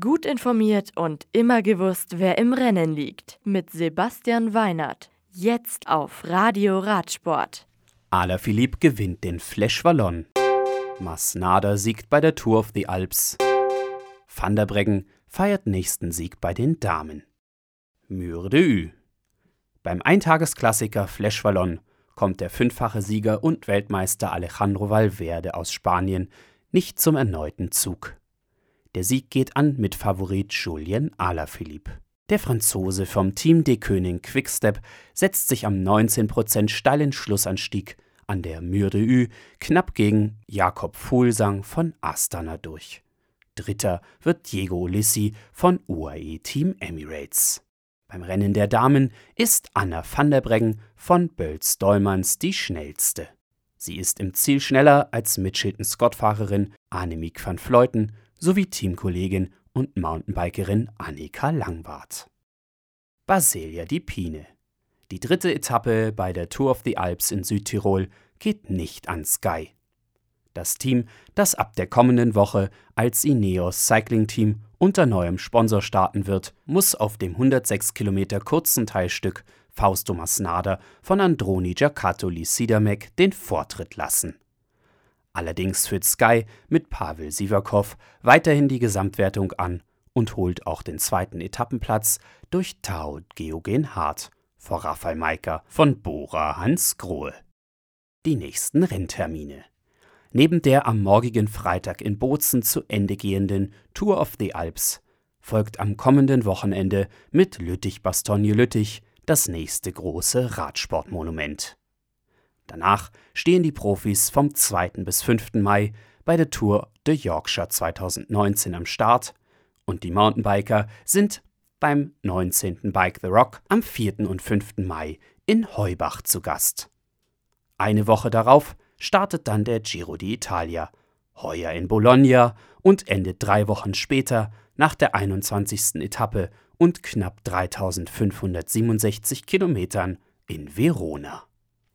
Gut informiert und immer gewusst, wer im Rennen liegt. Mit Sebastian Weinert. Jetzt auf Radio Radsport. Alaphilippe gewinnt den Flash Wallon. Masnada siegt bei der Tour of the Alps. Van der Breggen feiert nächsten Sieg bei den Damen. Mure de Ü. Beim Eintagesklassiker Flash Wallon kommt der fünffache Sieger und Weltmeister Alejandro Valverde aus Spanien nicht zum erneuten Zug. Der Sieg geht an mit Favorit Julien Alaphilippe. Der Franzose vom Team de König Quickstep setzt sich am 19% steilen Schlussanstieg an der Mur de Ü knapp gegen Jakob Fuhlsang von Astana durch. Dritter wird Diego Ulissi von UAE Team Emirates. Beim Rennen der Damen ist Anna van der Breggen von Bölz-Dollmanns die schnellste. Sie ist im Ziel schneller als Mitchelton-Scott-Fahrerin Annemiek van Fleuten sowie Teamkollegin und Mountainbikerin Annika Langwart. Baselia di Pine. Die dritte Etappe bei der Tour of the Alps in Südtirol geht nicht an Sky. Das Team, das ab der kommenden Woche als Ineos Cycling Team unter neuem Sponsor starten wird, muss auf dem 106 Kilometer kurzen Teilstück Fausto Masnada von Androni Giacattoli Sidamek den Vortritt lassen. Allerdings führt Sky mit Pavel Sivakov weiterhin die Gesamtwertung an und holt auch den zweiten Etappenplatz durch Tao Geogen Hart vor Rafael Maika von Bora Hans Grohe. Die nächsten Renntermine. Neben der am morgigen Freitag in Bozen zu Ende gehenden Tour of the Alps folgt am kommenden Wochenende mit Lüttich-Bastogne-Lüttich das nächste große Radsportmonument. Danach stehen die Profis vom 2. bis 5. Mai bei der Tour de Yorkshire 2019 am Start und die Mountainbiker sind beim 19. Bike the Rock am 4. und 5. Mai in Heubach zu Gast. Eine Woche darauf startet dann der Giro d'Italia, heuer in Bologna und endet drei Wochen später nach der 21. Etappe und knapp 3567 Kilometern in Verona.